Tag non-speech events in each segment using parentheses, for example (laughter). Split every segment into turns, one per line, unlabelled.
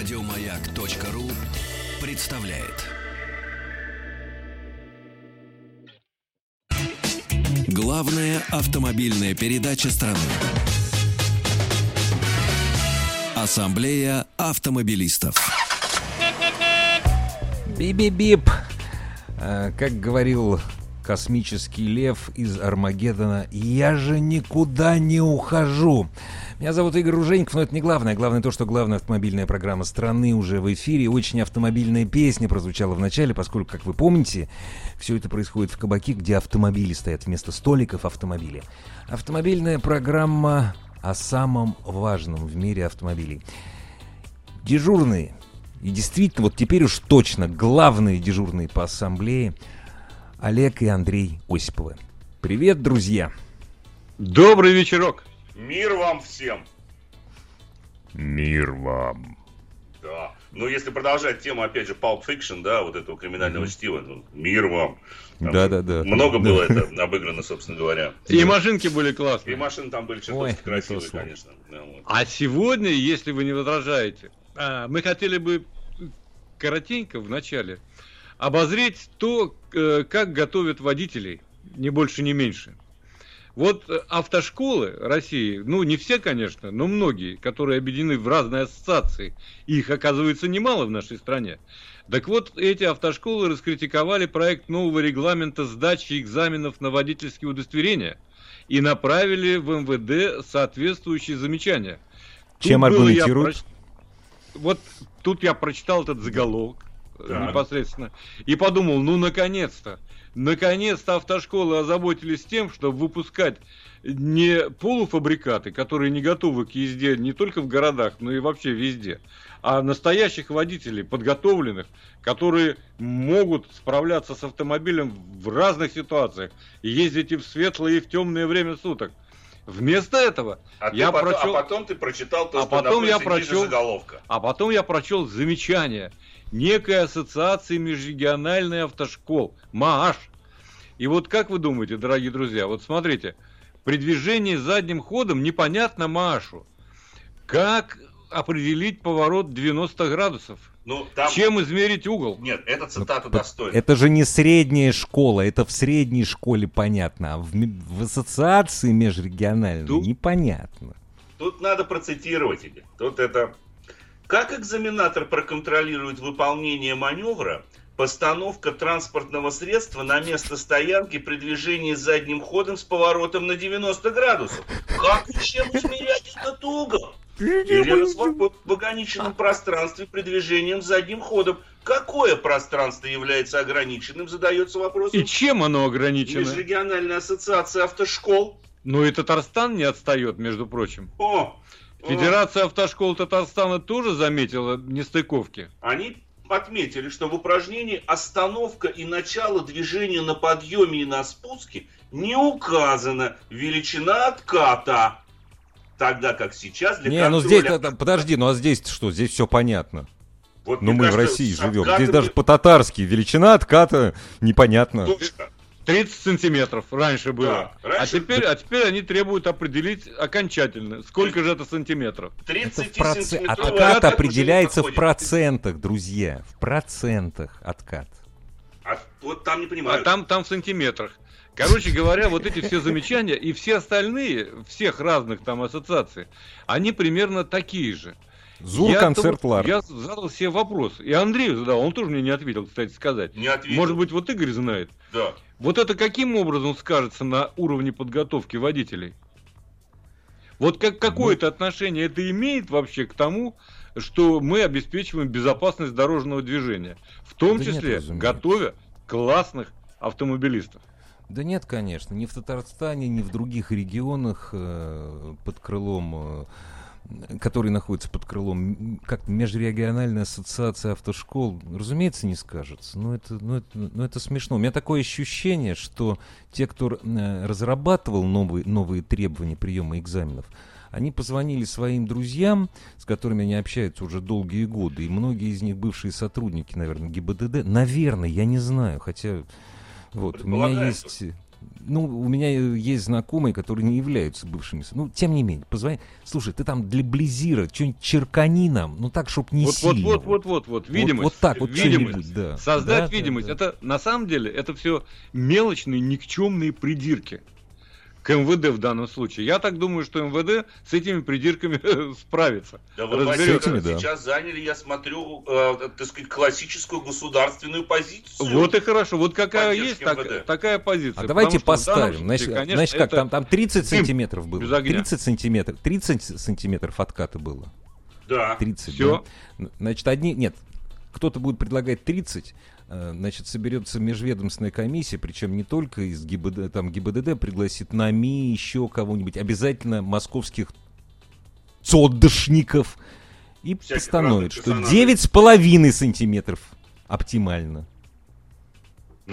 Радиомаяк.ру представляет. Главная автомобильная передача страны. Ассамблея автомобилистов.
Биби-бип. А, Как говорил космический лев из Армагеддона, я же никуда не ухожу. Меня зовут Игорь Ружейников, но это не главное. Главное то, что главная автомобильная программа страны уже в эфире. Очень автомобильная песня прозвучала в начале, поскольку, как вы помните, все это происходит в кабаке, где автомобили стоят вместо столиков автомобили. Автомобильная программа о самом важном в мире автомобилей. Дежурные и действительно, вот теперь уж точно главные дежурные по ассамблее Олег и Андрей Осиповы. Привет, друзья!
Добрый вечерок.
Мир вам всем!
Мир вам!
Да. Ну, если продолжать тему, опять же, Pulp Fiction, да, вот этого криминального чтива, ну, мир вам. Там
Да-да-да.
Много было это обыграно, собственно говоря.
И машинки были
И
классные.
машины там были
Ой,
чертовски
то
красивые,
слово.
конечно. Да, вот.
А сегодня, если вы не возражаете, а, мы хотели бы коротенько в начале обозреть то, э, как готовят водителей, не больше, не меньше. Вот э, автошколы России, ну не все, конечно, но многие, которые объединены в разные ассоциации, их оказывается немало в нашей стране. Так вот, эти автошколы раскритиковали проект нового регламента сдачи экзаменов на водительские удостоверения и направили в МВД соответствующие замечания.
Чем
Тут
аргументируют?
проч- Вот тут я прочитал этот заголовок э,
Так.
непосредственно и подумал, ну наконец-то, наконец-то автошколы озаботились тем, чтобы выпускать не полуфабрикаты, которые не готовы к езде не только в городах, но и вообще везде, а настоящих водителей, подготовленных, которые могут справляться с автомобилем в разных ситуациях, ездить и в светлое, и в темное время суток. Вместо этого
А,
я
потом,
прочел-
а потом ты прочитал то,
А
что
потом я прочел-
заголовка.
а потом я прочел замечание некой ассоциации межрегиональной автошкол, МААШ. И вот как вы думаете, дорогие друзья, вот смотрите, при движении задним ходом непонятно МААШу, как определить поворот 90 градусов,
Ну, там...
чем измерить угол.
Нет, эта цитата
П-
достойна.
Это же не средняя школа, это в средней школе понятно, а в, в ассоциации межрегиональной
Тут-
непонятно.
Тут надо процитировать. Тут это... Как экзаменатор проконтролирует выполнение маневра, постановка транспортного средства на место стоянки при движении задним ходом с поворотом на 90 градусов? Как и чем измерять этот угол? Или развод в ограниченном пространстве при движении задним ходом? Какое пространство является ограниченным, задается вопрос.
И чем оно ограничено?
Межрегиональная ассоциация автошкол.
Ну и Татарстан не отстает, между прочим.
О.
Федерация автошкол Татарстана тоже заметила нестыковки.
Они отметили, что в упражнении остановка и начало движения на подъеме и на спуске не указана величина отката. Тогда как сейчас для
Не, ну
контроля-
здесь, это- подожди, ну а здесь что? Здесь все понятно.
Вот,
Ну мы в
кажется,
России
с
живем.
откатами
Здесь даже по-татарски величина отката непонятно.
точно.
30 сантиметров раньше было.
Да, раньше-
А, теперь, а теперь они требуют определить окончательно, сколько же это сантиметров.
30
Это в
сантиметровый
Откат определяется в процентах, друзья. В процентах откат.
А вот там не
А
понимаю.
там, там в сантиметрах. Короче говоря, вот эти все замечания и все остальные, всех разных там ассоциаций, они примерно такие же.
Зур концерт Лар.
Я задал себе вопрос. И Андрею задал, он тоже мне не ответил, кстати сказать.
Не ответил.
Может быть, вот Игорь знает.
Да.
Вот это каким образом скажется на уровне подготовки водителей? Вот как, какое-то отношение это имеет вообще к тому, что мы обеспечиваем безопасность дорожного движения, в том
Да нет,
числе
разумеется.
готовя классных автомобилистов.
Да нет, конечно, ни в Татарстане, ни в других регионах э, под крылом, э, которые находятся под крылом, как межрегиональная ассоциация автошкол, разумеется, не скажется. Но это, ну, это, ну, это смешно. У меня такое ощущение, что те, кто э, разрабатывал новые, новые требования приема экзаменов, они позвонили своим друзьям, с которыми они общаются уже долгие годы, и многие из них бывшие сотрудники, наверное, ГИБДД. Наверное, я не знаю, хотя вот у меня есть ну, у меня есть знакомые, которые не являются бывшими. Ну, тем не менее, позвони. Слушай, ты там для Близира что-нибудь черкани нам, ну так, чтоб не
вот,
сильно.
Вот, вот, вот, вот, вот, видимость.
Вот, вот так вот
видимость.
да.
Создать
Да,
видимость.
да, да.
Это на самом деле это все мелочные, никчемные придирки к МВД в данном случае. Я так думаю, что МВД с этими придирками справится.
Да вы,
Разберется.
Василий, сейчас заняли, я смотрю, э, так сказать, классическую государственную позицию.
Вот и хорошо. Вот какая есть так- такая позиция.
А давайте
Потому что
поставим. Значит,
случае, конечно,
значит как, там, там 30
дым
сантиметров было.
без огня.
30 сантиметров. 30 сантиметров отката было.
Да.
30,
Всё.
да? Значит, одни... Нет, кто-то будет предлагать 30, э, значит, соберется межведомственная комиссия, причем не только из ГИБДД, там ГИБДД пригласит НАМИ, еще кого-нибудь, обязательно московских цодышников, и
Всяких
постановит, что
персонажей.
9,5 сантиметров оптимально.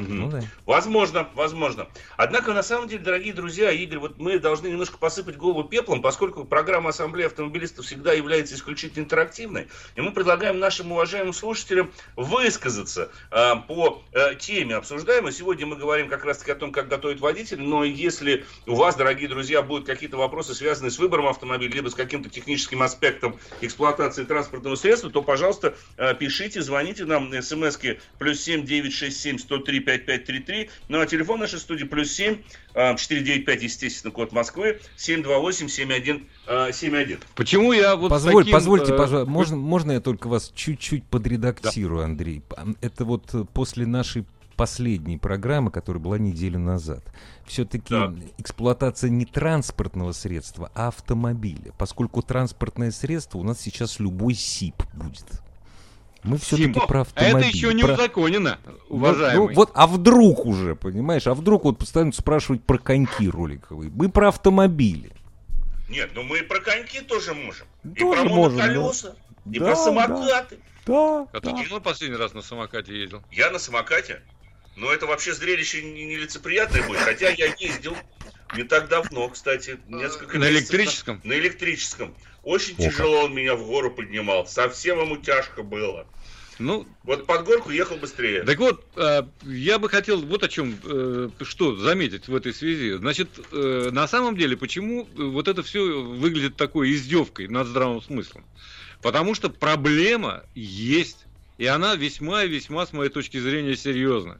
Мгм.
Ну да.
Возможно, возможно. Однако, на самом деле, дорогие друзья, Игорь, вот мы должны немножко посыпать голову пеплом, поскольку программа Ассамблеи автомобилистов всегда является исключительно интерактивной. И мы предлагаем нашим уважаемым слушателям высказаться э, по э, теме обсуждаемой. Сегодня мы говорим как раз-таки о том, как готовить водитель, но если у вас, дорогие друзья, будут какие-то вопросы, связанные с выбором автомобиля, либо с каким-то техническим аспектом эксплуатации транспортного средства, то, пожалуйста, э, пишите, звоните нам на смски плюс 7 967 103 5533. Ну а телефон нашей студии плюс 7 э, 495, естественно, код Москвы 728 7171.
Почему я вот
Позволь,
таким,
позвольте,
э,
пожалуйста, можно, можно я только вас чуть-чуть подредактирую, Андрей? П- Это вот э, после нашей последней программы, которая была неделю назад. Все-таки
Да.
эксплуатация не транспортного средства, а автомобиля. Поскольку транспортное средство у нас сейчас любой СИП будет. Мы все-таки про
А
автомобиль.
это еще не
про-
узаконено,
Ну,
уважаемый.
Ну, вот, а вдруг уже, понимаешь? А вдруг вот постоянно спрашивать про коньки роликовые. Мы про автомобили.
Нет, ну мы и про коньки тоже можем. и
Тоже
про
можем,
моноколеса, и
Да,
про
да.
самокаты.
Да,
А ты давно последний раз на самокате ездил?
Я на самокате. Но это вообще зрелище не- нелицеприятное будет. Хотя я ездил не так давно, кстати. Несколько
На
месяцев
электрическом?
На электрическом. Очень
О,
тяжело он меня в гору поднимал. Совсем ему тяжко было.
Ну,
Вот под горку ехал быстрее.
так вот, э, я бы хотел вот о чем, э, что заметить в этой связи. Значит, э, на самом деле, почему вот это все выглядит такой издевкой над здравым смыслом? Потому что проблема есть, и она весьма и весьма, с моей точки зрения, серьезна.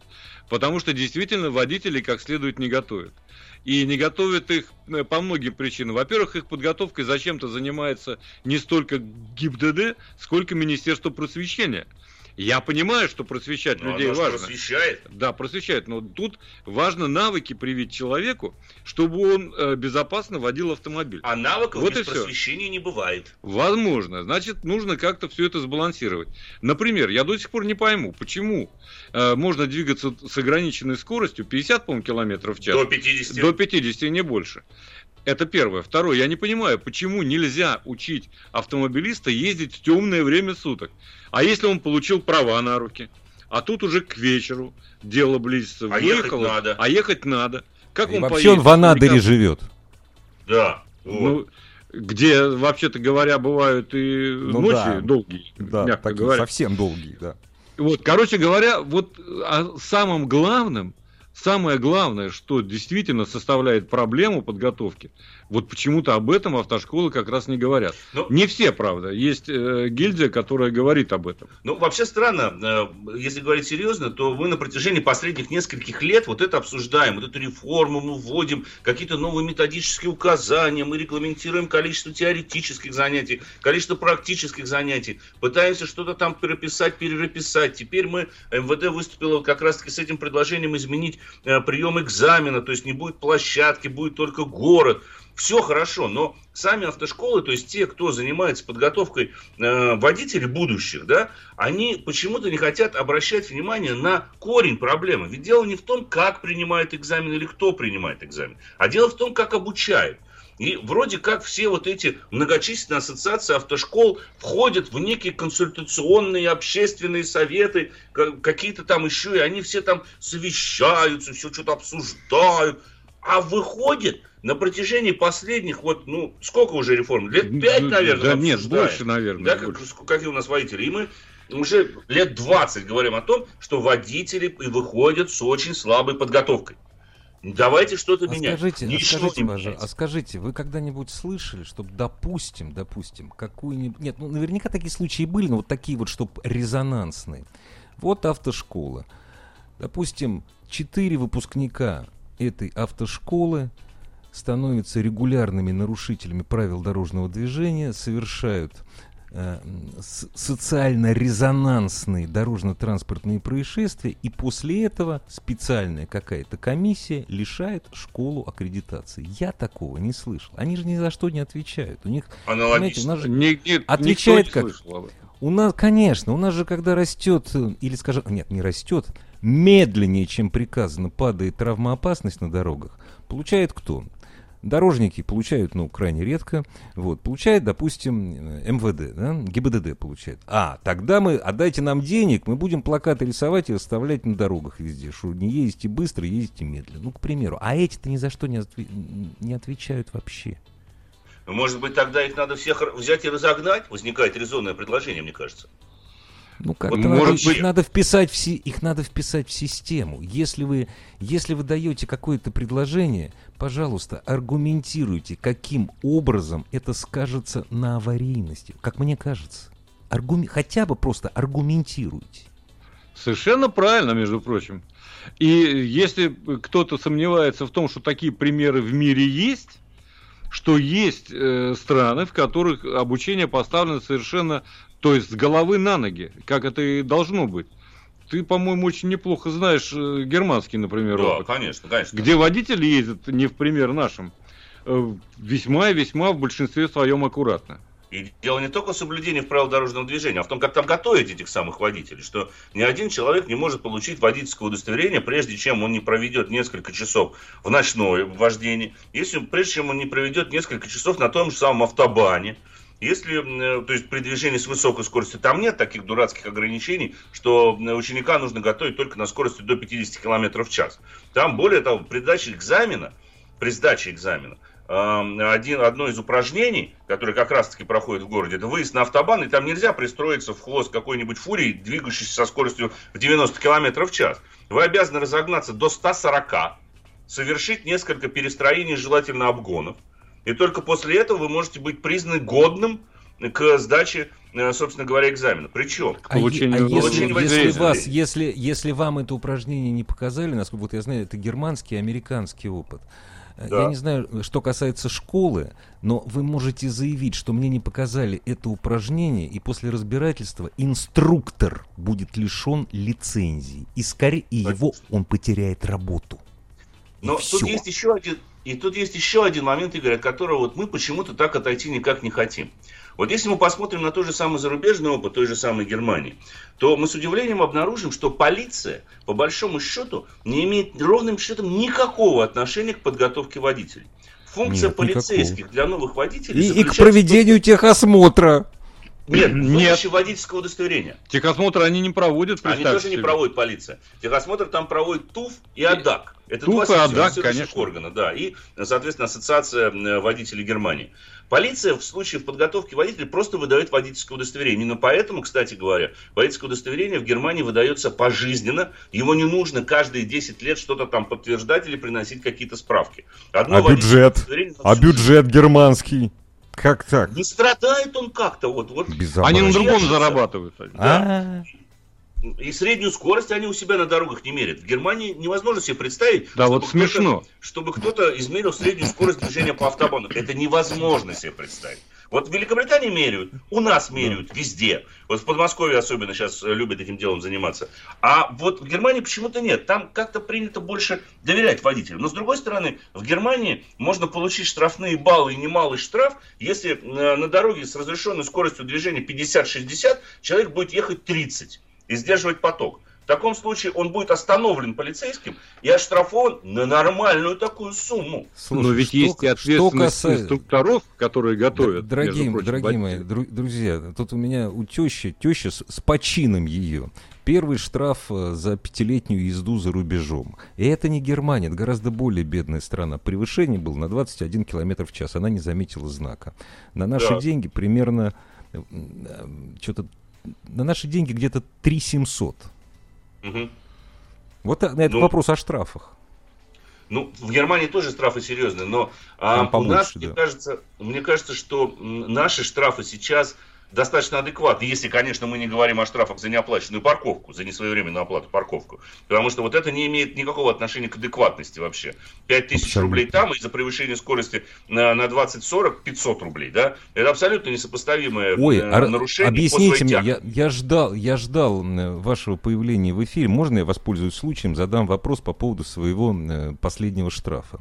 Потому что действительно водителей как следует не готовят. И не готовят их э, по многим причинам. Во-первых, их подготовкой зачем-то занимается не столько ГИБДД, сколько Министерство просвещения. Я понимаю, что просвещать
Но
людей
оно ж
важно.
просвещает.
Да, просвещает. Но тут важно навыки привить человеку, чтобы он э, безопасно водил автомобиль.
А навыков
Вот
без просвещения не бывает.
Возможно. Значит, нужно как-то все это сбалансировать. Например, я до сих пор не пойму, почему э, можно двигаться с ограниченной скоростью 50, по-моему, километров в час.
До 50.
До 50 и не больше. Это первое. Второе, я не понимаю, почему нельзя учить автомобилиста ездить в темное время суток. А если он получил права на руки, а тут уже к вечеру дело близится,
А ехать
выехало,
надо.
а ехать надо. Как
И
он
вообще он
поедет?
в Анадыре
Никак-
живет.
Да. вот.
Ну, где, вообще-то говоря, бывают и
Ну
ночи
да.
долгие,
Да,
мягко
такие
говоря.
совсем долгие, да.
Вот, короче говоря, вот о самом главном, самое главное, что действительно составляет проблему подготовки, вот почему-то об этом автошколы как раз не говорят.
Ну,
Не все, правда. Есть э, гильдия, которая говорит об этом.
Ну, вообще странно, э, если говорить серьезно, то мы на протяжении последних нескольких лет вот это обсуждаем, вот эту реформу мы вводим, какие-то новые методические указания, мы регламентируем количество теоретических занятий, количество практических занятий, пытаемся что-то там переписать, переписать. Теперь мы, МВД выступило как раз-таки с этим предложением изменить э, прием экзамена, то есть не будет площадки, будет только город. Все хорошо, но сами автошколы, то есть те, кто занимается подготовкой э, водителей будущих, да, они почему-то не хотят обращать внимание на корень проблемы. Ведь дело не в том, как принимает экзамен или кто принимает экзамен, а дело в том, как обучают. И вроде как все вот эти многочисленные ассоциации автошкол входят в некие консультационные общественные советы, ка- какие-то там еще, и они все там совещаются, все что-то обсуждают. А выходит на протяжении последних, вот, ну, сколько уже реформ? Лет пять, наверное,
Да нет, больше, наверное.
Да, как,
больше.
какие у нас водители. И мы уже лет 20 говорим о том, что водители и выходят с очень слабой подготовкой. Давайте что-то
А
менять.
скажите, а
Ничего
скажите,
не
пожалуйста, а скажите, вы когда-нибудь слышали, чтобы, допустим, допустим, какую-нибудь... Нет, ну наверняка такие случаи были, но вот такие вот, чтобы резонансные. Вот автошкола. Допустим, четыре выпускника этой автошколы становятся регулярными нарушителями правил дорожного движения, совершают э, м, с- социально-резонансные дорожно-транспортные происшествия, и после этого специальная какая-то комиссия лишает школу аккредитации. Я такого не слышал. Они же ни за что не отвечают. У них, понимаете, у
Аналогично.
нас же
Ни- ни-
Отвечает
никто
как?
не слышал об этом.
у нас, конечно, у нас же когда растет, э, или скажем, нет, не растет, медленнее, чем приказано, падает травмоопасность на дорогах, получает кто? Дорожники получают, ну, крайне редко, вот, получает, допустим, э, МВД, да, ГИБДД получает. А, тогда мы, отдайте нам денег, мы будем плакаты рисовать и оставлять на дорогах везде, что не ездите быстро, ездите медленно, ну, к примеру. А эти-то ни за что не, отве- не отвечают вообще.
Может быть, тогда их надо всех взять и разогнать? Возникает резонное предложение, мне кажется.
Ну, как
Вот
надо, их
быть-
надо вписать в си- их надо вписать в систему. Если вы, если вы даете какое-то предложение, пожалуйста, аргументируйте, каким образом это скажется на аварийности. Как мне кажется. Аргуме- Хотя бы просто аргументируйте.
Совершенно правильно, между прочим. И если кто-то сомневается в том, что такие примеры в мире есть, что есть э, страны, в которых обучение поставлено совершенно, то есть с головы на ноги, как это и должно быть. Ты, по-моему, очень неплохо знаешь э, германский, например,
Да,
опыт,
конечно, конечно.
где водители ездят не в пример нашим, э, весьма и весьма в большинстве своем аккуратно.
И дело не только в соблюдении правил дорожного движения, а в том, как там готовить этих самых водителей, что ни один человек не может получить водительское удостоверение, прежде чем он не проведет несколько часов в ночное вождении, если, прежде чем он не проведет несколько часов на том же самом автобане, если, э, то есть при движении с высокой скоростью, там нет таких дурацких ограничений, что э, ученика нужно готовить только на скорости до 50 км в час. Там, более того, при сдаче экзамена, при сдаче экзамена, один, одно из упражнений, которое как раз-таки проходит в городе, это выезд на автобан, и там нельзя пристроиться в хвост какой-нибудь фурии, двигающейся со скоростью в 90 км в час. Вы обязаны разогнаться до 140, совершить несколько перестроений, желательно обгонов, и только после этого вы можете быть признаны годным к сдаче, э, собственно говоря, экзамена. Причем,
К получению-
а, а
получению
если, если, вас, если, если вам это упражнение не показали, насколько вот я знаю, это германский и американский опыт. Э,
Да.
Я не знаю, что касается школы, но вы можете заявить, что мне не показали это упражнение, и после разбирательства инструктор будет лишен лицензии. И скорее и его он потеряет работу. И
Но
всё.
тут есть еще один, и тут есть еще один момент, Игорь, от которого вот мы почему-то так отойти никак не хотим. Вот если мы посмотрим на тот же самый зарубежный опыт той же самой Германии, то мы с удивлением обнаружим, что полиция, по большому счету, не имеет ровным счетом никакого отношения к подготовке водителей. Функция
Нет, никакого.
полицейских для новых водителей
И, и к проведению техосмотра.
Нет,
Нет.
выдача водительского удостоверения.
Техосмотр они не проводят,
Они тоже не
себе.
проводит полиция. Техосмотр там проводит ТУФ и АДАК. Это
ТУФ
два
и АДАК, конечно.
органа, да. И, соответственно, Ассоциация водителей Германии. Полиция в случае в подготовке водителя просто выдает водительское удостоверение. Именно поэтому, кстати говоря, водительское удостоверение в Германии выдается пожизненно. Его не нужно каждые 10 лет что-то там подтверждать или приносить какие-то справки. Одно
А бюджет? А бюджет германский? Как так?
Не страдает он как-то. Вот, вот.
Они на другом зарабатывают.
А,
И среднюю скорость они у себя на дорогах не меряют. В Германии невозможно себе представить,
Да,
чтобы
вот
кто-то-
смешно.
чтобы кто-то измерил среднюю скорость движения по автобану. Это невозможно себе представить. Вот в Великобритании меряют, у нас меряют, везде. Вот в Подмосковье особенно сейчас э, любят этим делом заниматься. А вот в Германии почему-то нет. Там как-то принято больше доверять водителям. Но с другой стороны, в Германии можно получить штрафные баллы и немалый штраф, если э, на дороге с разрешенной скоростью движения 50-60 человек будет ехать 30 и сдерживать поток. В таком случае он будет остановлен полицейским и оштрафован на нормальную такую сумму.
слушай,
Но ведь
что-
есть и
что
ответственность
касается-
инструкторов, которые готовят.
Дорогие,
прочим,
дорогие мои дру- друзья, тут у меня у тещи, теща с, с почином ее. Первый штраф э, за пятилетнюю езду за рубежом. И это не Германия, это гораздо более бедная страна. Превышение было на 21 километр в час. Она не заметила знака. На наши
Да.
деньги примерно э, что-то на наши деньги где-то 3 700.
Мгм.
Вот а, на этот
Ну.
вопрос о штрафах.
Ну, в Германии тоже штрафы серьезные, но а,
Там
у нас,
побольше,
мне
да.
кажется, мне кажется, что наши штрафы сейчас достаточно адекватны, если, конечно, мы не говорим о штрафах за неоплаченную парковку, за несвоевременную оплату парковку. Потому что вот это не имеет никакого отношения к адекватности вообще. 5 тысяч рублей там, и за превышение скорости на, на 20-40 500 рублей, да? Это абсолютно несопоставимое
Ой,
э,
а-
нарушение.
объясните мне, я, я ждал, я ждал вашего появления в эфире. Можно я воспользуюсь случаем, задам вопрос по поводу своего э, последнего штрафа?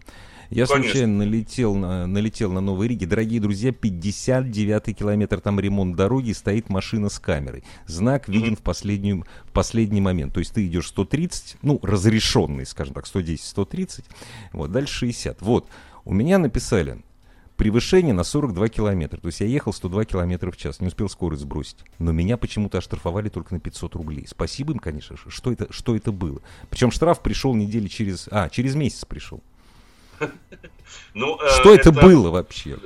Я
Конечно.
случайно налетел на, налетел на Новой Риге. Дорогие друзья, 59-й километр, там ремонт дороги, стоит машина с камерой. Знак виден в, последнюю, в последний момент. То есть ты идешь 130, ну, разрешенный, скажем так, 110-130, вот, дальше 60. Вот, у меня написали превышение на 42 километра. То есть я ехал 102 километра в час, не успел скорость сбросить. Но меня почему-то оштрафовали только на 500 рублей. Спасибо им, конечно же. Что это, что это было? Причем штраф пришел недели через... А, через месяц пришел.
Ну, э,
Что это было вообще?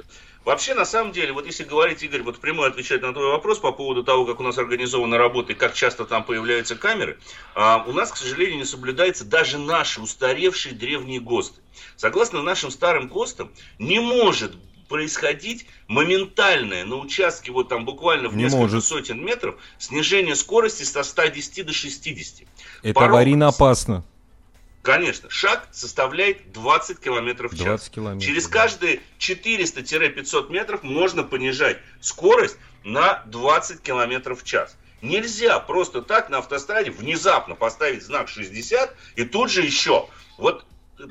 Вообще, на самом деле, вот если говорить, Игорь, вот прямой отвечать на твой вопрос по поводу того, как у нас организована работа и как часто там появляются камеры, а, у нас, к сожалению, не соблюдается даже наши устаревшие древние ГОСТы. Согласно нашим старым ГОСТам, не может происходить моментальное на участке вот там буквально в
Не
несколько
может.
сотен метров снижение скорости со 110 до 60.
Это
Порог.
аварийно опасно.
Конечно, шаг составляет 20 километров в час.
20 километров.
Через каждые 400-500 метров можно понижать скорость на 20 километров в час. Нельзя просто так на автостраде внезапно поставить знак 60 и тут же еще вот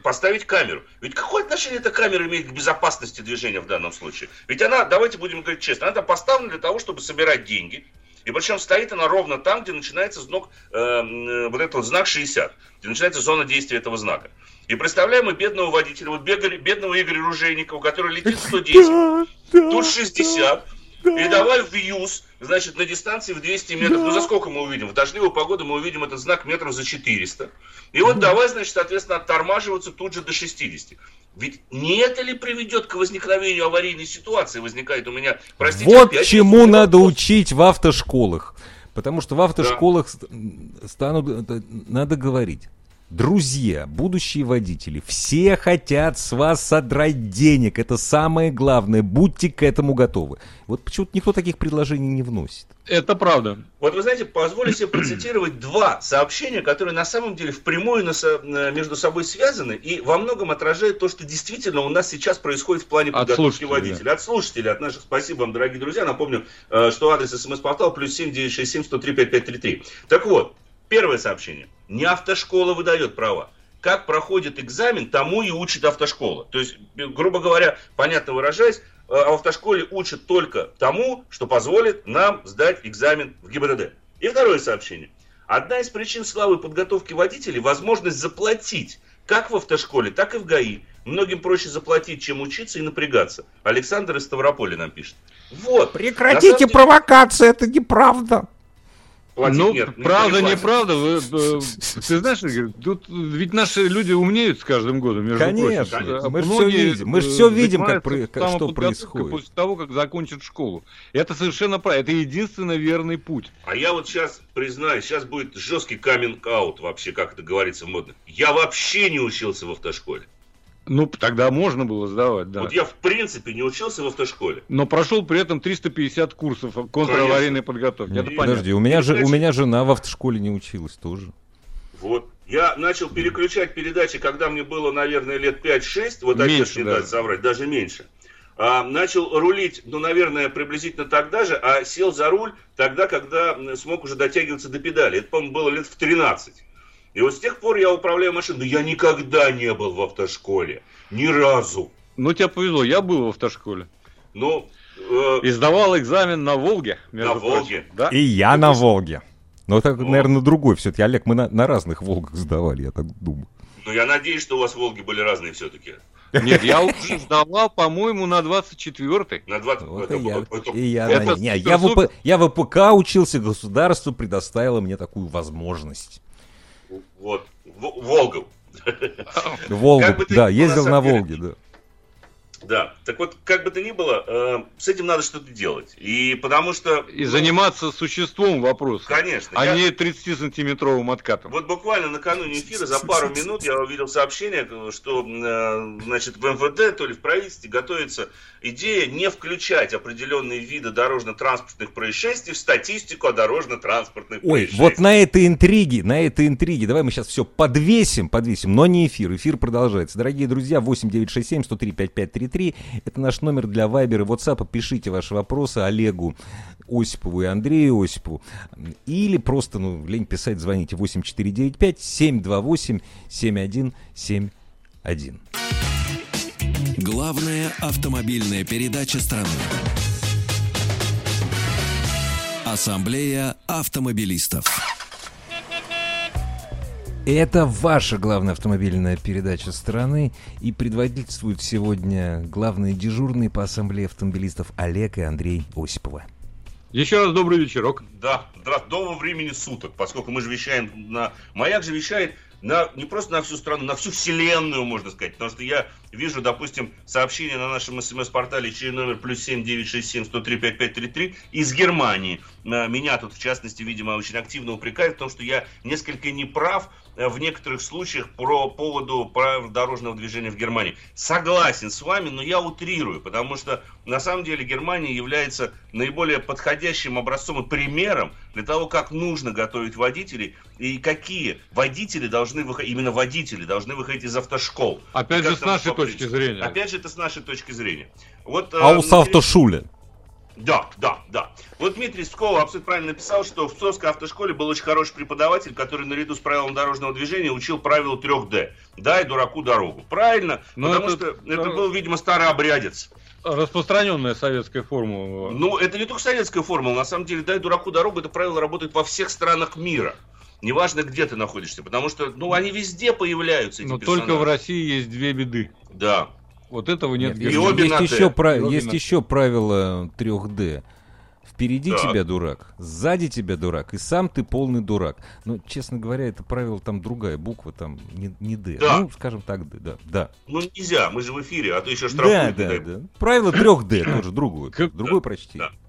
поставить камеру. Ведь какое отношение эта камера имеет к безопасности движения в данном случае? Ведь она, давайте будем говорить честно, она поставлена для того, чтобы собирать деньги. И причем стоит она ровно там, где начинается знак, э, э, вот этот вот знак 60, где начинается зона действия этого знака. И представляем мы бедного водителя, вот бега- бедного Игоря Ружейникова, который летит 110, тут 60, и давай в юз, значит, на дистанции в 200 метров. Ну, за сколько мы увидим? В дождливую погоду мы увидим этот знак метров за 400. И вот давай, значит, соответственно, оттормаживаться тут же до 60. Ведь не это ли приведет к возникновению аварийной ситуации? Возникает у меня, простите,
Вот
опять
чему
вопрос.
надо учить в автошколах. Потому что в автошколах ст- станут, э, надо говорить. Друзья, будущие водители, все хотят с вас содрать денег. Это самое главное. Будьте к этому готовы. Вот почему-то никто таких предложений не вносит.
Это правда.
Вот вы знаете, позволю себе процитировать два сообщения, которые на самом деле впрямую между собой связаны и во многом отражают то, что действительно у нас сейчас происходит в плане
От
подготовки
слушателей,
водителей. От слушателей, от наших. Спасибо вам, дорогие друзья. Напомню, э, что адрес смс-портал плюс 7967 103 5533. Так вот, первое сообщение. Не автошкола выдает права. Как проходит экзамен, тому и учит автошкола. То есть, грубо говоря, понятно выражаясь, э, в автошколе учат только тому, что позволит нам сдать экзамен в ГИБДД. И второе сообщение. Одна из причин слабой подготовки водителей – возможность заплатить как в автошколе, так и в ГАИ. Многим проще заплатить, чем учиться и напрягаться. Александр из Ставрополя нам пишет. Вот.
Прекратите
деле-
провокации, это неправда.
Платить
ну,
нет,
правда,
не
неправда. Вы, э, ты знаешь, тут ведь наши люди умнеют с каждым годом, между
Конечно,
прочим.
конечно.
Мы ж всё
Многие,
видим, мы
э,
всё видим, как что происходит.
После того, как закончат школу. Это совершенно правильно. Это единственно верный путь.
А я вот сейчас признаюсь, сейчас будет жесткий каминг-аут вообще, как это говорится модно. Я вообще не учился в автошколе.
Ну, тогда можно было сдавать, да.
Вот я в принципе не учился в автошколе.
Но прошел при этом 350 курсов контраварийной подготовки. Это.
Подожди, у меня, же, у меня жена в автошколе не училась тоже.
Вот. Я начал переключать передачи, когда мне было, наверное, лет 5-6. Вот
Меньше
не
даже.
даст соврать, даже меньше. А, начал рулить, ну, наверное, приблизительно тогда же, а сел за руль тогда, когда смог уже дотягиваться до педали. Это, по-моему, было лет в 13. И вот с тех пор я управляю машиной. Но я никогда не был в автошколе. Ни разу.
Ну, тебе повезло, я был в автошколе.
Ну, э,
И сдавал экзамен на Волге. между
На
прочим.
Волге?
Да.
И я на Волге. Но это,
Вот.
наверное, другой все-таки. Олег, мы на, на разных Волгах сдавали, я так думаю.
ну, я надеюсь, что у вас Волги были разные все-таки.
Нет, я уже сдавал, по-моему, на 24-й.
На 20...
Вот
это-
и я,
это-
и я,
это
не, я, в я в УПК учился, государство предоставило мне такую возможность.
Вот. В- Волгу.
Волгу,
Как бы ты
да, ездил
на
на
самом деле,
Волге, да.
Да, так вот, как бы то ни было, э, с этим надо что-то делать. И потому что...
И ну, заниматься существом вопроса.
Конечно.
А я... не 30-сантиметровым откатом.
Вот буквально накануне эфира за пару минут я увидел сообщение, что э, значит, в МВД, то ли в правительстве готовится идея не включать определенные виды дорожно-транспортных происшествий в статистику о дорожно-транспортных
Ой, вот на этой интриге, на этой интриге, давай мы сейчас все подвесим, подвесим, но не эфир. Эфир продолжается. Дорогие друзья, 8967 103 5533 3. Это наш номер для Вайбера и WhatsApp. Пишите ваши вопросы Олегу Осипову и Андрею Осипову. Или просто, ну, лень писать, звоните 8495-728-7171.
Главная автомобильная передача страны. Ассамблея автомобилистов.
Это ваша главная автомобильная передача страны. И предводительствуют сегодня главные дежурные по ассамблее автомобилистов Олег и Андрей Осипова.
Еще раз добрый вечерок.
Да, доброго времени суток, поскольку мы же вещаем на... Маяк же вещает на, не просто на всю страну, на всю вселенную, можно сказать. Потому что я вижу, допустим, сообщение на нашем смс-портале через номер плюс семь девять шесть семь сто три пять пять три три из Германии. Меня тут, в частности, видимо, очень активно упрекают в том, что я несколько неправ Э, в некоторых случаях про поводу правил дорожного движения в Германии. Согласен с вами, но я утрирую, потому что на самом деле Германия является наиболее подходящим образцом и примером для того, как нужно готовить водителей и какие водители должны выходить, именно водители должны выходить из автошкол.
Опять же, с нашей точки зрения.
Опять же, это с нашей точки зрения.
Вот, а у э, автошуле?
Да, да, да. Вот Дмитрий Скова абсолютно правильно написал, что в Псковской автошколе был очень хороший преподаватель, который наряду с правилом дорожного движения учил правило 3D. Дай дураку дорогу. Правильно, Но потому это, что это был, видимо, старый обрядец.
Распространенная советская формула.
Ну, это не только советская формула. На самом деле, дай дураку дорогу, это правило работает во всех странах мира. Неважно, где ты находишься, потому что, ну, они везде появляются,
эти Но персонажи. только в России есть две беды.
Да.
Вот этого нет.
нет есть, есть, еще, прав... есть еще правило 3D. Впереди так. тебя дурак, сзади тебя дурак, и сам ты полный дурак. Ну, честно говоря, это правило там другая буква, там не, не D. Да. Ну, скажем так, D, да, да.
Ну, нельзя, мы же в эфире, а то еще штрафуют.
Да, да, да. Правило 3D тоже другое. Другое прочтение. Да.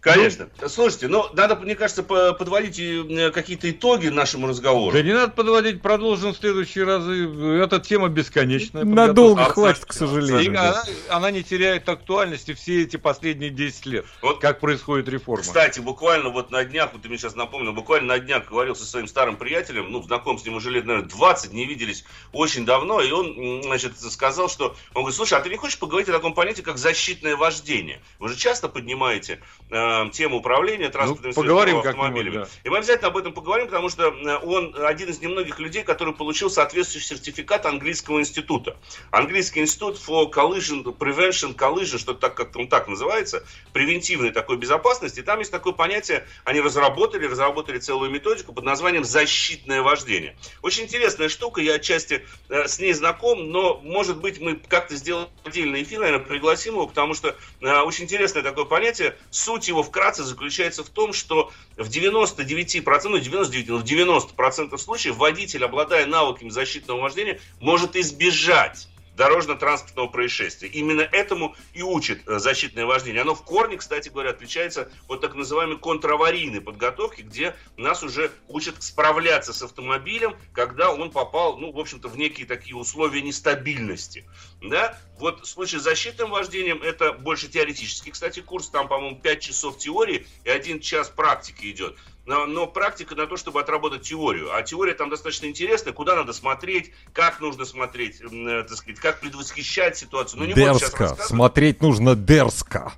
Конечно. Ну, Слушайте, ну, надо, мне кажется, подводить э, какие-то итоги нашему разговору.
Да не надо подводить, продолжим в следующие разы. Эта тема бесконечная.
Надолго хватит, к сожалению.
Да. Она, она не теряет актуальности все эти последние 10 лет, вот, как происходит реформа.
Кстати, буквально вот на днях, вот ты мне сейчас напомнил, буквально на днях говорил со своим старым приятелем, ну, знаком с ним уже лет, наверное, 20, не виделись очень давно, и он, значит, сказал, что, он говорит, слушай, а ты не хочешь поговорить о таком понятии, как защитное вождение? Вы же часто поднимаете э, э, тему управления транспортными ну,
поговорим автомобилями. Да.
И мы обязательно об этом поговорим, потому что э, он один из немногих людей, который получил соответствующий сертификат английского института. Английский институт for collision prevention collision, что так как он так называется, превентивной такой безопасности. И там есть такое понятие, они разработали, разработали целую методику под названием защитное вождение. Очень интересная штука, я отчасти э, с ней знаком, но может быть мы как-то сделаем отдельный эфир, наверное, пригласим его, потому что э, очень интересное такое понятие. Суть его вкратце заключается в том, что в 99%, ну 99, но в 90% случаев водитель, обладая навыками защитного вождения, может избежать дорожно-транспортного происшествия. Именно этому и учит э, защитное вождение. Оно в корне, кстати говоря, отличается от так называемой контраварийной подготовки, где нас уже учат справляться с автомобилем, когда он попал, ну, в общем-то, в некие такие условия нестабильности. Да? Вот в случае с защитным вождением это больше теоретический, кстати, курс. Там, по-моему, 5 часов теории и 1 час практики идет но, но практика на то, чтобы отработать теорию. А теория там достаточно интересная, куда надо смотреть, как нужно смотреть, э, так сказать, как предвосхищать ситуацию.
Ну, не дерзко, смотреть нужно дерзко.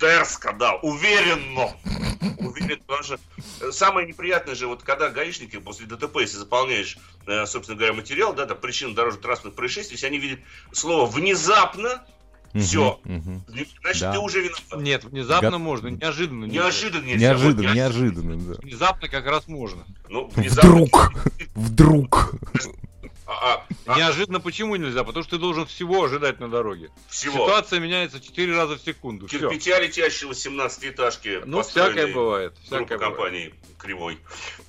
Дерзко, да, уверенно. (laughs) Уверен, потому что э, самое неприятное же, вот когда гаишники после ДТП, если заполняешь, э, собственно говоря, материал, да, там причина дорожно-транспортных происшествий, если они видят слово «внезапно», все. Угу. Значит, да. ты уже виноват.
Нет, внезапно Го... можно, неожиданно.
Неожиданно
нельзя. Неожиданно, вот, неожиданно, да.
Внезапно как раз можно.
Ну, Вдруг, вдруг.
А, а, неожиданно почему нельзя? Потому что ты должен всего ожидать на дороге.
Всего.
Ситуация меняется 4 раза в секунду.
Кирпича Все. летящего 17-этажки.
Ну, всякое бывает.
Всякое компании Кривой.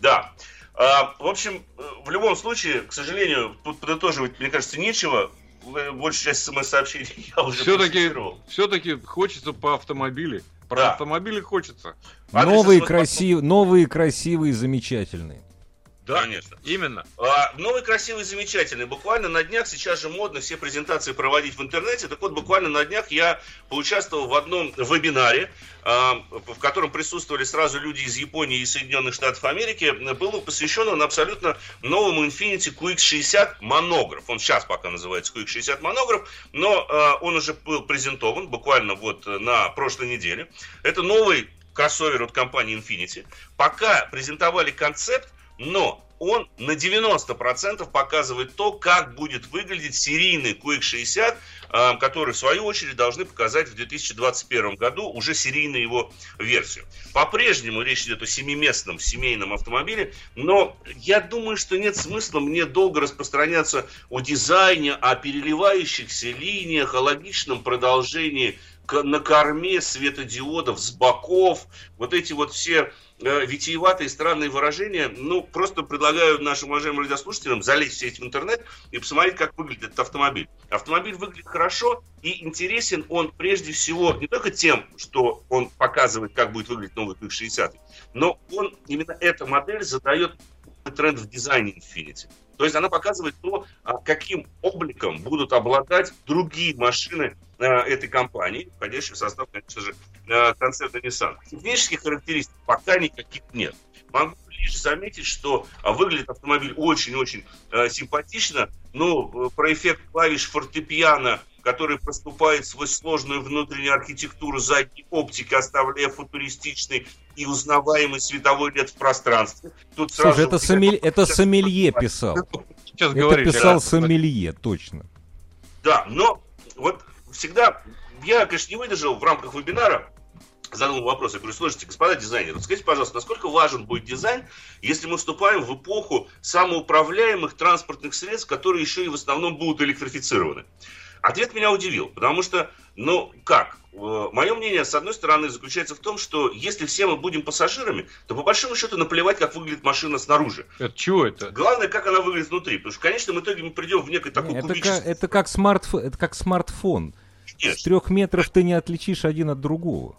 Да. А, в общем, в любом случае, к сожалению, тут подытоживать, мне кажется, нечего э, большую часть смс-сообщений (laughs) я уже
Все-таки, все-таки хочется по автомобиле. Про
Да.
автомобили хочется.
Адрес
Новые,
SMS
красивые, новые, красивые, замечательные.
Да,
Конечно.
Именно.
А, новый, красивый, замечательный. Буквально на днях, сейчас же модно все презентации проводить в интернете. Так вот, буквально на днях я поучаствовал в одном вебинаре, а, в котором присутствовали сразу люди из Японии и Соединенных Штатов Америки. Был посвящен он абсолютно новому Infiniti QX60 монограф. Он сейчас пока называется QX60 монограф, но а, он уже был презентован буквально вот на прошлой неделе. Это новый кроссовер от компании Infiniti. Пока презентовали концепт, но он на 90% показывает то, как будет выглядеть серийный QX60, э, который, в свою очередь, должны показать в 2021 году уже серийную его версию. По-прежнему речь идет о семиместном семейном автомобиле, но я думаю, что нет смысла мне долго распространяться о дизайне, о переливающихся линиях, о логичном продолжении на корме светодиодов с боков, вот эти вот все витиеватые странные выражения, ну, просто предлагаю нашим уважаемым радиослушателям залезть все эти в интернет и посмотреть, как выглядит этот автомобиль. Автомобиль выглядит хорошо и интересен он прежде всего не только тем, что он показывает, как будет выглядеть новый QX60, но он, именно эта модель задает тренд в дизайне Infinity. То есть она показывает то, а, каким обликом будут обладать другие машины э, этой компании, входящие в состав, конечно же, э, концерна Nissan. Технических характеристик пока никаких нет. Могу лишь заметить, что а, выглядит автомобиль очень-очень симпатично. Ну, э, про эффект клавиш фортепиано, который проступает сквозь сложную внутреннюю архитектуру задней оптики, оставляя футуристичный и узнаваемый световой лет в пространстве. Тут
Слушай,
сразу
это, сомель- это сомелье писал.
Сейчас
Это
говорите.
писал
да.
сомелье, точно.
Да, но вот всегда, я, конечно, не выдержал в рамках вебинара, задал вопрос, я говорю, слушайте, господа дизайнеры, скажите, пожалуйста, насколько важен будет дизайн, если мы вступаем в эпоху самоуправляемых транспортных средств, которые еще и в основном будут электрифицированы? Ответ меня удивил, потому что, ну, как? Э, Мое мнение, с одной стороны, заключается в том, что если все мы будем пассажирами, то по большому счету наплевать, как выглядит машина снаружи.
Это чего это?
Главное, как она выглядит внутри, потому что в конечном итоге мы придем в некой такой
Это как, это, как смартф- это как смартфон. С
Конечно.
трех метров ты не отличишь один от другого.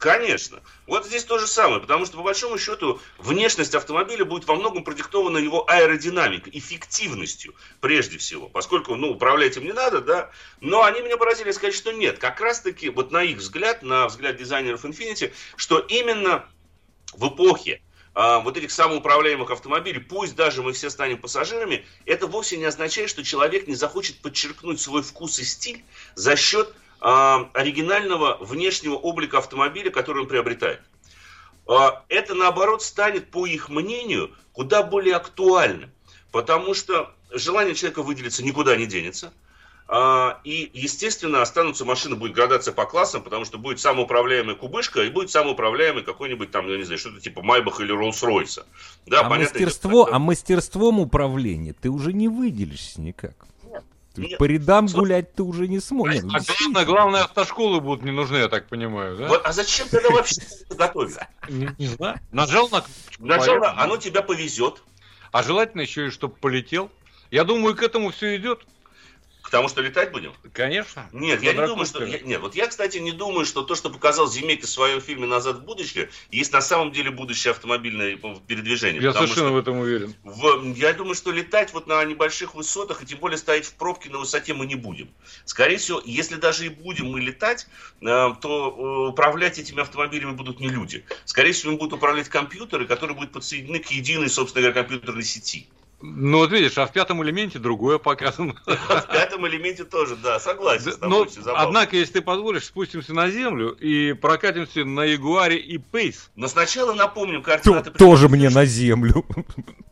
Конечно. Вот здесь то же самое, потому что по большому счету внешность автомобиля будет во многом продиктована его аэродинамикой, эффективностью прежде всего, поскольку, ну, управлять им не надо, да, но они меня поразили сказать, что нет, как раз-таки, вот на их взгляд, на взгляд дизайнеров Infinity, что именно в эпохе а, вот этих самоуправляемых автомобилей, пусть даже мы все станем пассажирами, это вовсе не означает, что человек не захочет подчеркнуть свой вкус и стиль за счет оригинального внешнего облика автомобиля, который он приобретает. А, Это, наоборот, станет, по их мнению, куда более актуальным, потому что желание человека выделиться никуда не денется. А, И, естественно, останутся машины, будет градация по классам, потому что будет самоуправляемая кубышка и будет самоуправляемый какой-нибудь там, я не знаю, что-то типа Майбаха или Роллс-Ройса. Да,
а, мастерство, а мастерством управления ты уже не выделишься никак.
Нет.
По рядам
Слушай,
гулять ты уже не сможешь. Ну,
А главное, главное, автошколы будут не нужны, я так понимаю, да?
Вот, а зачем тогда вообще это готовить?
Не, не знаю. Нажал на кнопочку,
Сначала
поехал.
оно тебя повезет,
А желательно еще и чтобы полетел. Я думаю, к этому все идет.
К тому, что летать будем.
Конечно.
Нет, я не думаю, что... Я- нет, вот я, кстати, не думаю, что то, что показал Земекис в своем фильме «Назад в будущее», есть на самом деле будущее автомобильное э, передвижение.
Я
Потому
совершенно
что
в этом уверен.
в- я думаю, что летать вот на небольших высотах, и тем более стоять в пробке на высоте мы не будем. Скорее всего, если даже и будем мы летать, э, то э, управлять этими автомобилями будут не люди. Скорее всего, им будут управлять компьютеры, которые будут подсоединены к единой, собственно говоря, компьютерной сети.
Ну вот видишь, а в пятом элементе другое показано. (laughs)
В пятом элементе тоже, да, согласен с тобой,
Но, однако, если ты позволишь, спустимся на землю и прокатимся на Ягуаре и Пейс.
Но сначала напомним координаты...
тоже мне на землю.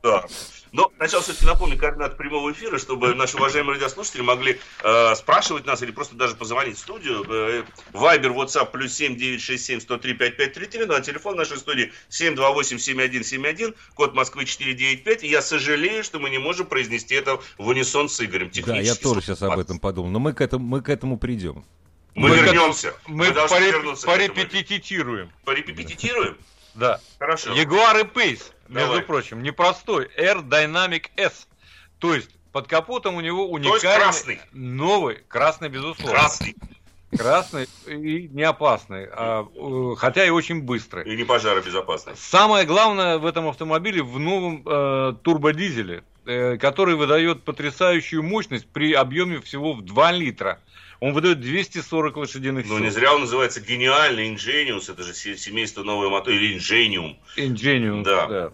Да. (laughs) Но сначала все-таки напомню координаты прямого эфира, чтобы наши уважаемые радиослушатели могли э, спрашивать нас или просто даже позвонить в студию. Э, Вайбер, WhatsApp, плюс 7 967 103 5533, ну а телефон нашей студии 728 7171, код Москвы 495. И я сожалею, что мы не можем произнести это в унисон с Игорем.
Да, я тоже сейчас об этом подумал. Но мы к этому, мы к этому придем.
Мы,
Мы
вернемся.
Мы
должны
пореп- порепетитируем.
Порепетитируем?
Да.
Хорошо.
Ягуар и Пейс, между прочим, непростой Air Dynamic S. То есть Под капотом у него уникальный
красный.
новый, красный безусловно,
Красный.
красный и не опасный, а, э, хотя и очень быстрый.
И не пожаробезопасный.
Самое главное в этом автомобиле в новом э, турбодизеле, который выдает потрясающую мощность при объеме всего в 2 литра. Он выдает 240 лошадиных сил.
не зря он называется гениальный Ingenius, это же се- семейство новой мотор, или Ingenium.
Ingenium,
Да.
да.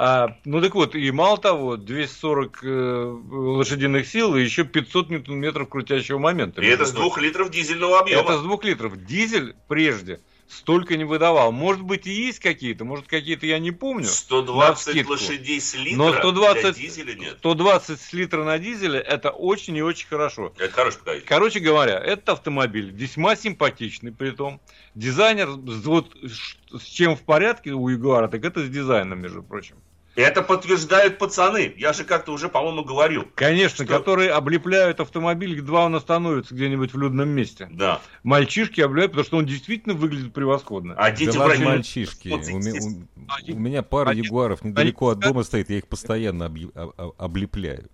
А, ну так вот, и мало того, 240 э, лошадиных сил и еще 500 ньютон-метров крутящего момента.
И это с двух литров дизельного объема.
Это с двух литров. Дизель прежде столько не выдавал. Может быть и есть какие-то, может какие-то я не помню.
120
навскидку.
лошадей с литра
Но 120
для дизеля нет.
120 с литра на дизеле это очень и очень хорошо.
Это хороший показатель.
Короче говоря, этот автомобиль весьма симпатичный, при том дизайнер, вот с чем в порядке у Ягуара, так это с дизайном, между прочим.
Это подтверждают пацаны. Я же как-то уже, по-моему, говорил.
Конечно,
Что?
которые облепляют автомобиль, едва он остановится где-нибудь в людном месте.
Да.
Мальчишки облепляют, потому что он действительно выглядит превосходно.
А дети
да
в
ладно,
районе...
мальчишки.
Вот,
У,
естественно.
у- у меня пара
Они-
ягуаров недалеко от
они-
дома стоит, я их постоянно объ- об- об- облепляю.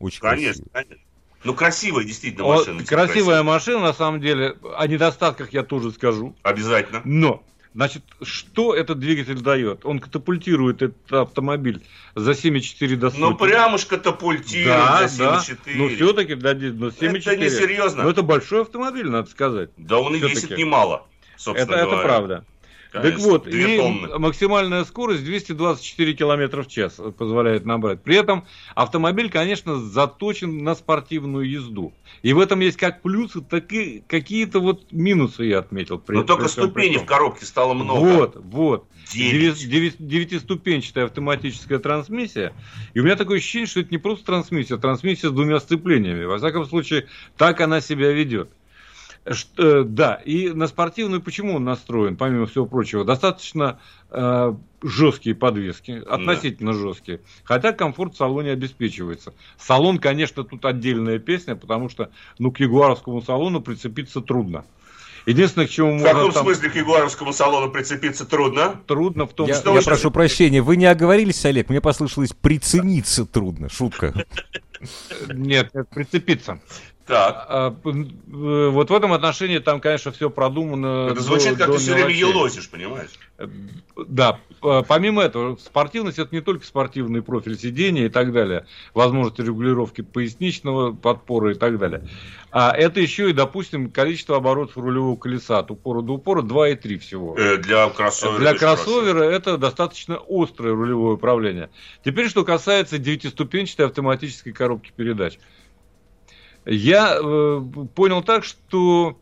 Очень
Конечно,
красиво.
конечно. Ну, красивая действительно
Вот,
машина.
красивая машина, на самом деле. О недостатках я тоже скажу.
Обязательно.
Но, значит, что этот двигатель дает? Он катапультирует этот автомобиль за 7,4 до сотни.
Ну, прям уж катапультирует
да,
за
да.
7,4.
Ну, все-таки, да, ну, 7,4.
Это несерьезно.
Ну, это большой автомобиль, надо сказать.
Да он и весит немало, собственно
Это, это
говоря.
правда.
Конечно,
так вот, и
тонны.
максимальная скорость 224 км в час позволяет набрать. При этом автомобиль, конечно, заточен на спортивную езду. И в этом есть как плюсы, так и какие-то вот минусы я отметил. При-
Но только
при при
ступеней в коробке стало много.
Вот, вот. Девятиступенчатая автоматическая трансмиссия. И у меня такое ощущение, что это не просто трансмиссия, а трансмиссия с двумя сцеплениями. Во всяком случае, так она себя ведет. Что, э, да, и на спортивную почему он настроен, помимо всего прочего, достаточно э, жесткие подвески, относительно жесткие, хотя комфорт в салоне обеспечивается. Салон, конечно, тут отдельная песня, потому что ну, к ягуаровскому салону прицепиться трудно. Единственное, к чему
В
можно
каком
там
смысле к ягуаровскому салону прицепиться трудно?
трудно в том,
Я,
что
я
вы
прошу прощения, вы не оговорились, Олег? Мне послышалось прицениться трудно. Шутка.
нет, нет, прицепиться.
Так.
А, п- э, вот в этом отношении там, конечно, все продумано.
Это
до-
звучит, как
до
ты все время елозишь, понимаешь?
Э, Да, п- помимо этого, спортивность это не только спортивный профиль сидения и так далее, возможность регулировки поясничного подпора и так далее. А это еще и, допустим, количество оборотов рулевого колеса от упора до упора 2,3 всего.
Э, для кроссовера.
Для
хорошо.
кроссовера это достаточно острое рулевое управление. Теперь, что касается девятиступенчатой автоматической коробки передач. Я э, понял так, что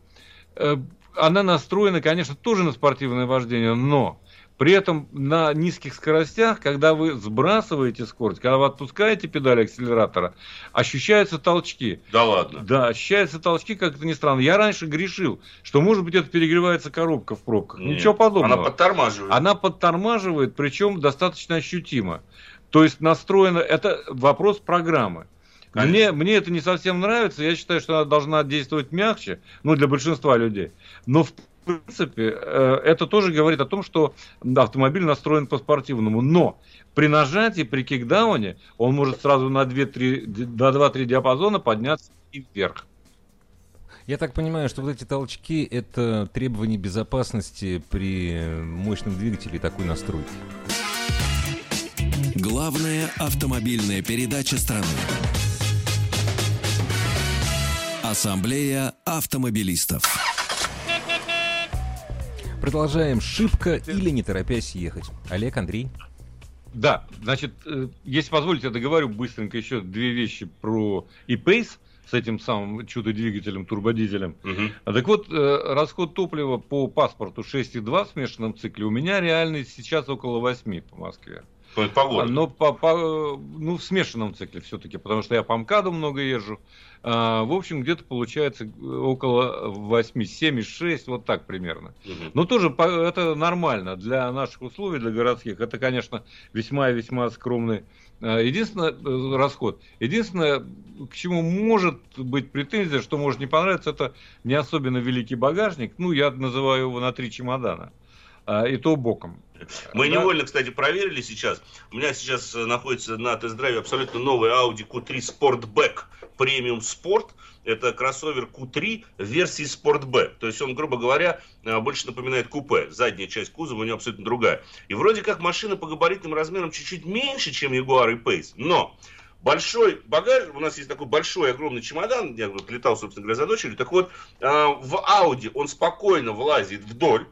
э, она настроена, конечно, тоже на спортивное вождение, но при этом на низких скоростях, когда вы сбрасываете скорость, когда вы отпускаете педаль акселератора, ощущаются толчки.
Да ладно.
Да, ощущаются толчки, как это ни странно. Я раньше грешил, что, может быть, это перегревается коробка в пробках.
Нет.
Ничего подобного.
Она подтормаживает.
Она подтормаживает, причем достаточно ощутимо. То есть настроено, это вопрос программы.
Конечно.
Мне, мне это не совсем нравится, я считаю, что она должна действовать мягче, ну, для большинства людей. Но, в принципе, э, это тоже говорит о том, что автомобиль настроен по-спортивному. Но при нажатии, при кикдауне, он может сразу на 2-3 ди- на 2-3 диапазона подняться и вверх.
Я так понимаю, что вот эти толчки — это требования безопасности при мощном двигателе такой настройки.
Главная автомобильная передача страны. Ассамблея автомобилистов.
Продолжаем. Шибко или не торопясь ехать. Олег, Андрей.
Да, значит, э, если позволите, я договорю быстренько еще две вещи про e-Pace с этим самым чудо-двигателем, турбодизелем. А Так вот, э, расход топлива по паспорту 6,2 в смешанном цикле у меня реальный сейчас около 8 по Москве.
По, по городу.
Но по, по, ну, в смешанном цикле все-таки, потому что я по МКАДу много езжу. А, в общем, где-то получается э, около 8, 7,6, вот так примерно.
Мгм.
Но тоже это нормально для наших условий, для городских. Это, конечно, весьма и весьма скромный э, единственное э, расход. Единственное, к чему может быть претензия, что может не понравиться, это не особенно великий багажник. Ну, я называю его на три чемодана. а, и то боком.
Мы
Да.
невольно, кстати, проверили сейчас. У меня сейчас э, находится на тест-драйве абсолютно новый Audi Q3 Sportback Premium Sport. Это кроссовер Q3 в версии Sportback. То есть он, грубо говоря, э, больше напоминает купе. Задняя часть кузова у него абсолютно другая. И вроде как машина по габаритным размерам чуть-чуть меньше, чем Jaguar и Pace. Но большой багаж, у нас есть такой большой огромный чемодан, я летал, собственно говоря, за дочерью, так вот, э, в Audi он спокойно влазит вдоль,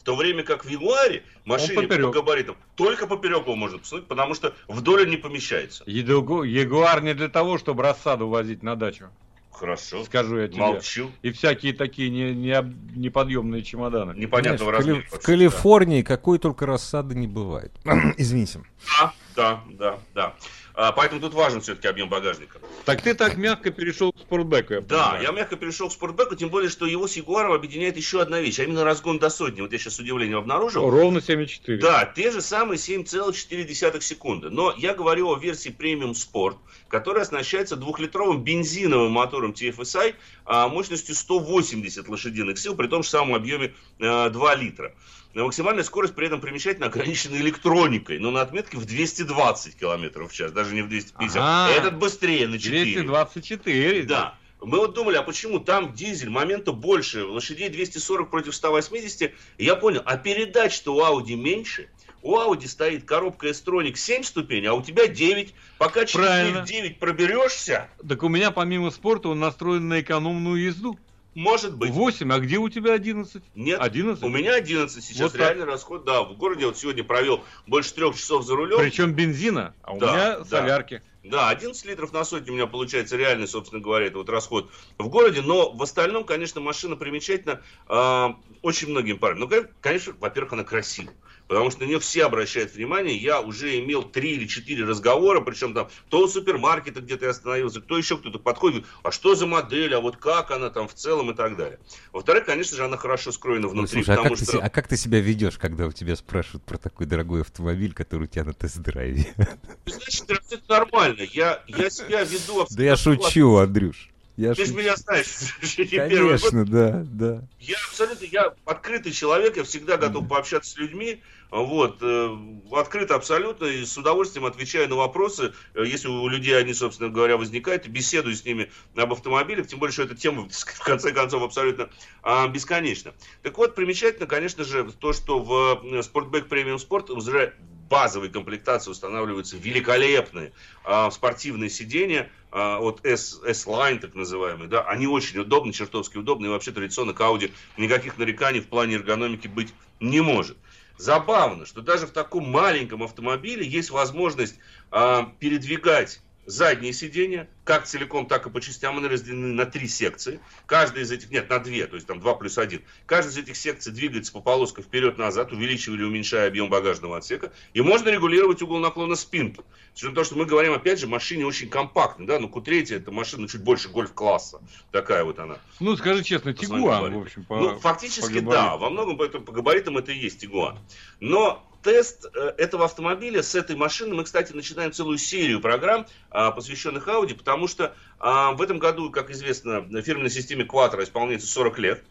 в то время как в Ягуаре машине по габаритам только поперек его можно посадить, потому что вдоль он не помещается.
Ягу- Ягуар не для того, чтобы рассаду возить на дачу,
Хорошо.
скажу я тебе.
Молчу.
И всякие такие не, не неподъемные чемоданы.
Непонятного
Знаешь, в, Кали-
размера.
в Калифорнии какой только рассады не бывает. (clears throat) Извините.
Да, да, да, да. А, поэтому тут важен все-таки объем багажника.
Так ты так мягко перешел к спортбеку, я
Да,
понимаю.
я мягко перешел к спортбеку, тем более, что его с Ягуаром объединяет еще одна вещь, а именно разгон до сотни. Вот я сейчас с удивлением обнаружил.
Ровно 7,4.
Да, те же самые 7,4 секунды. Но я говорю о версии Premium Sport, которая оснащается двухлитровым бензиновым мотором TFSI а, мощностью 180 лошадиных сил, при том же самом объеме а, 2 литра. Но максимальная скорость при этом примечательно ограничена электроникой, но на отметке в 220 км в час, даже не в 250.
Ага.
Этот быстрее на 4.
224.
Да. Мы вот думали, а почему там дизель, момента больше, лошадей 240 против 180. И я понял, а передач-то у Audi меньше. У Audi стоит коробка S-Tronic 7 ступеней, а у тебя 9. Пока через
Правильно.
9 проберешься,
Так у меня помимо спорта он настроен на экономную езду.
Может быть.
8, а где у тебя 11?
Нет,
11?
у меня 11 сейчас
Вот так.
реальный расход. Да, в городе вот сегодня провел больше трех часов за рулем.
Причем бензина, а у
Да,
меня
да.
солярки.
Да, 11 литров на сотню у меня получается реальный, собственно говоря, это вот расход в городе. Но в остальном, конечно, машина примечательна а, очень многим параметрам. Ну, конечно, во-первых, она красивая. Потому что на нее все обращают внимание. Я уже имел три или четыре разговора, причем там то у супермаркета где-то я остановился, кто еще кто-то подходит, а что за модель, а вот как она там в целом и так далее. Во-вторых, конечно же, она хорошо скроена
Ну,
внутри,
слушай, а как, ты,
что...
се- а как ты себя ведешь, когда у тебя спрашивают про такой дорогой автомобиль, который у тебя на тест-драйве? (laughs)
Значит, это нормально. Я, я себя веду
Да я шучу, Андрюш. Я
Ты же меня знаешь. (laughs)
Конечно, да, да.
Я абсолютно, я открытый человек, я всегда готов пообщаться с людьми, вот, э, открыто абсолютно, и с удовольствием отвечаю на вопросы, э, если у людей они, собственно говоря, возникают, беседую с ними об автомобилях, тем более, что эта тема, (laughs) в конце концов, абсолютно а, бесконечна. Так вот, примечательно, конечно же, то, что в э, Sportback Premium Sport уже базовой комплектации устанавливаются великолепные а, спортивные сиденья а, от S, S-Line, так называемые, да, они очень удобны, чертовски удобны, и вообще традиционно к Audi никаких нареканий в плане эргономики быть не может. Забавно, что даже в таком маленьком автомобиле есть возможность а, передвигать задние сиденья, как целиком, так и по частям, они разделены на три секции. Каждая из этих, нет, на две, то есть там два плюс один. Каждая из этих секций двигается по полоскам вперед-назад, увеличивая или уменьшая объем багажного отсека. И можно регулировать угол наклона спинки. С учетом того, что мы говорим, опять же, машине очень компактной, да, ну, Q3 это машина чуть больше гольф-класса. Такая вот она.
Ну, скажи честно, Тигуан, в общем, по,
ну, фактически
по
да, во многом по, по габаритам это и есть Тигуан. Но тест э, этого автомобиля с этой машины, мы, кстати, начинаем целую серию программ, а, посвященных Audi, потому что а, в этом году, как известно, фирменной системе Quattro исполняется 40 лет.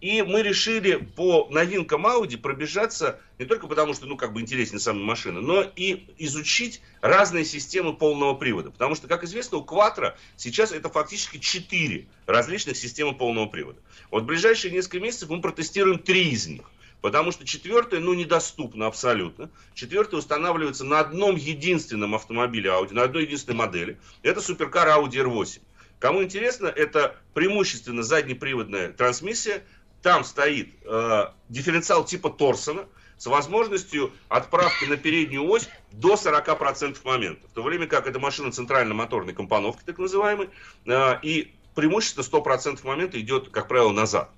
И мы решили по новинкам Audi пробежаться не только потому, что, ну, как бы интереснее сами машины, но и изучить разные системы полного привода. Потому что, как известно, у Quattro сейчас это фактически 4 различных системы полного привода. Вот в ближайшие несколько месяцев мы протестируем три из них. Потому что четвертая, ну, недоступна абсолютно. Четвертая устанавливается на одном единственном автомобиле Audi, на одной единственной модели. Это суперкар Audi R8. Кому интересно, это преимущественно заднеприводная трансмиссия. Там стоит э, дифференциал типа Торсона с возможностью отправки на переднюю ось до 40% момента. В то время как эта машина центрально-моторной компоновки, так называемой, э, и преимущественно 100% момента идет, как правило, назад.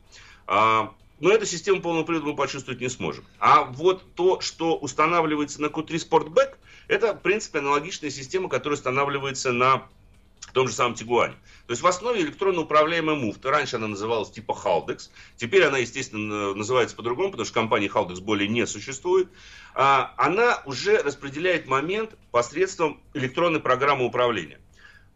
А, но эту систему полного привода мы почувствовать не сможем. А вот то, что устанавливается на Q3 Sportback, это, в принципе, аналогичная система, которая устанавливается на том же самом Тигуане. То есть в основе электронно управляемая муфта. Раньше она называлась типа Haldex. Теперь она, естественно, называется по-другому, потому что компании Haldex более не существует. А, она уже распределяет момент посредством электронной программы управления.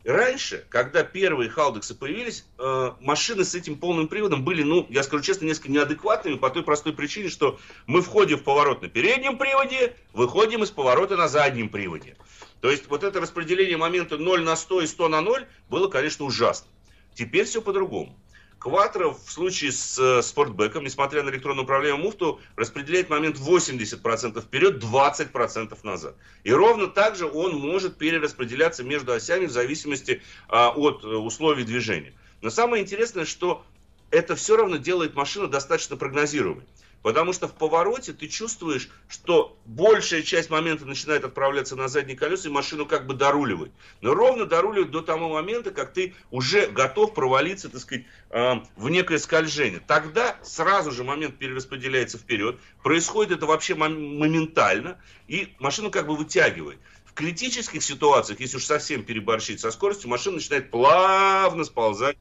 Раньше, когда первые халдексы появились, э, машины с этим полным приводом были, ну, я скажу честно, несколько неадекватными по той простой причине, что мы входим в поворот на переднем приводе, выходим из поворота на заднем приводе. То есть вот это распределение момента 0 на 100 и 100 на 0 было, конечно, ужасно. Теперь все по-другому. Кватро в случае с э, спортбеком, несмотря на электронное управление муфту, распределяет момент 80% вперед, 20% назад. И ровно так же он может перераспределяться между осями в зависимости а, от э, условий движения. Но самое интересное, что это все равно делает машину достаточно прогнозируемой. Потому что в повороте ты чувствуешь, что большая часть момента начинает отправляться на задние колеса, и машину как бы доруливает. Но ровно доруливает до того момента, как ты уже готов провалиться, так сказать, а, в некое скольжение. Тогда сразу же момент перераспределяется вперед. Происходит это вообще моментально, и машину как бы вытягивает. В критических ситуациях, если уж совсем переборщить со скоростью, машина начинает плавно сползать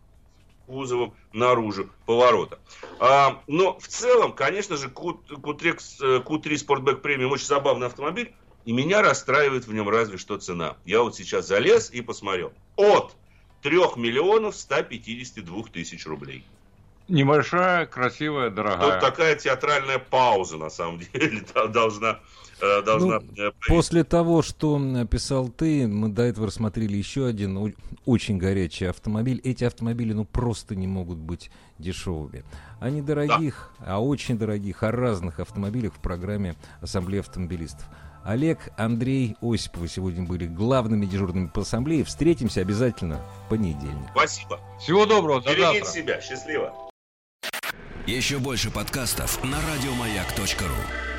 кузовом наружу поворота. А, но в целом, конечно же, Q3, Q3 Sportback Premium очень забавный автомобиль, и меня расстраивает в нем разве что цена. Я вот сейчас залез и посмотрел. От 3 миллионов 152 тысяч рублей.
Небольшая, красивая, дорогая.
Тут такая театральная пауза, на самом (laughs) деле, должна должна...
Ну, э, после того, что написал ты, мы до этого рассмотрели еще один очень горячий автомобиль. Эти автомобили, ну, просто не могут быть дешевыми. Они дорогих, да. а очень дорогих, о разных автомобилях в программе Ассамблеи автомобилистов. Олег, Андрей, Осиповы сегодня были главными дежурными по ассамблее. Встретимся обязательно в понедельник.
Спасибо.
Всего доброго.
До Берегите завтра. себя. Счастливо.
Еще больше подкастов на радиомаяк.ру